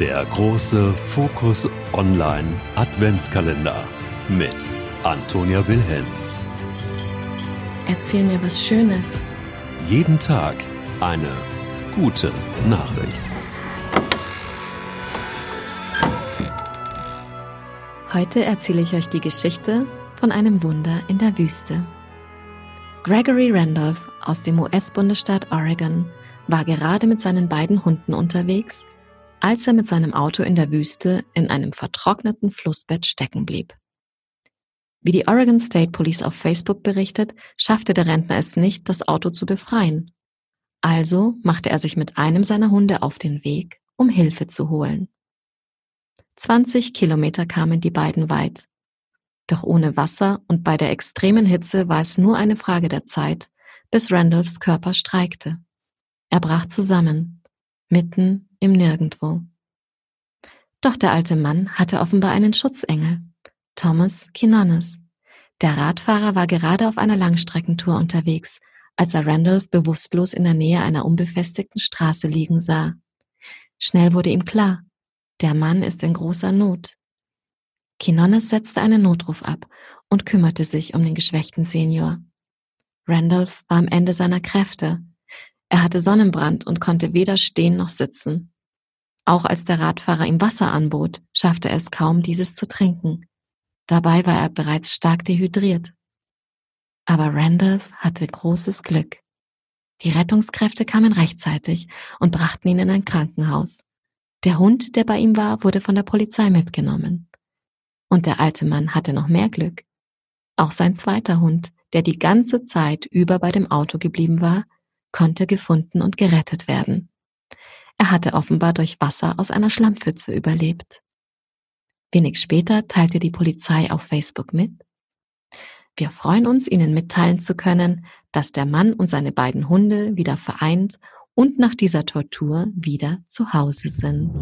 Der große Fokus Online Adventskalender mit Antonia Wilhelm. Erzähl mir was Schönes. Jeden Tag eine gute Nachricht. Heute erzähle ich euch die Geschichte von einem Wunder in der Wüste. Gregory Randolph aus dem US-Bundesstaat Oregon war gerade mit seinen beiden Hunden unterwegs, als er mit seinem Auto in der Wüste in einem vertrockneten Flussbett stecken blieb. Wie die Oregon State Police auf Facebook berichtet, schaffte der Rentner es nicht, das Auto zu befreien. Also machte er sich mit einem seiner Hunde auf den Weg, um Hilfe zu holen. 20 Kilometer kamen die beiden weit. Doch ohne Wasser und bei der extremen Hitze war es nur eine Frage der Zeit, bis Randolphs Körper streikte. Er brach zusammen, mitten im Nirgendwo. Doch der alte Mann hatte offenbar einen Schutzengel, Thomas Kinones. Der Radfahrer war gerade auf einer Langstreckentour unterwegs, als er Randolph bewusstlos in der Nähe einer unbefestigten Straße liegen sah. Schnell wurde ihm klar, der Mann ist in großer Not. Kinones setzte einen Notruf ab und kümmerte sich um den geschwächten Senior. Randolph war am Ende seiner Kräfte, er hatte Sonnenbrand und konnte weder stehen noch sitzen. Auch als der Radfahrer ihm Wasser anbot, schaffte er es kaum, dieses zu trinken. Dabei war er bereits stark dehydriert. Aber Randolph hatte großes Glück. Die Rettungskräfte kamen rechtzeitig und brachten ihn in ein Krankenhaus. Der Hund, der bei ihm war, wurde von der Polizei mitgenommen. Und der alte Mann hatte noch mehr Glück. Auch sein zweiter Hund, der die ganze Zeit über bei dem Auto geblieben war, konnte gefunden und gerettet werden. Er hatte offenbar durch Wasser aus einer Schlammpfütze überlebt. Wenig später teilte die Polizei auf Facebook mit, wir freuen uns, Ihnen mitteilen zu können, dass der Mann und seine beiden Hunde wieder vereint und nach dieser Tortur wieder zu Hause sind.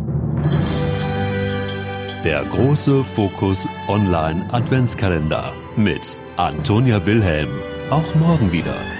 Der große Fokus Online Adventskalender mit Antonia Wilhelm. Auch morgen wieder.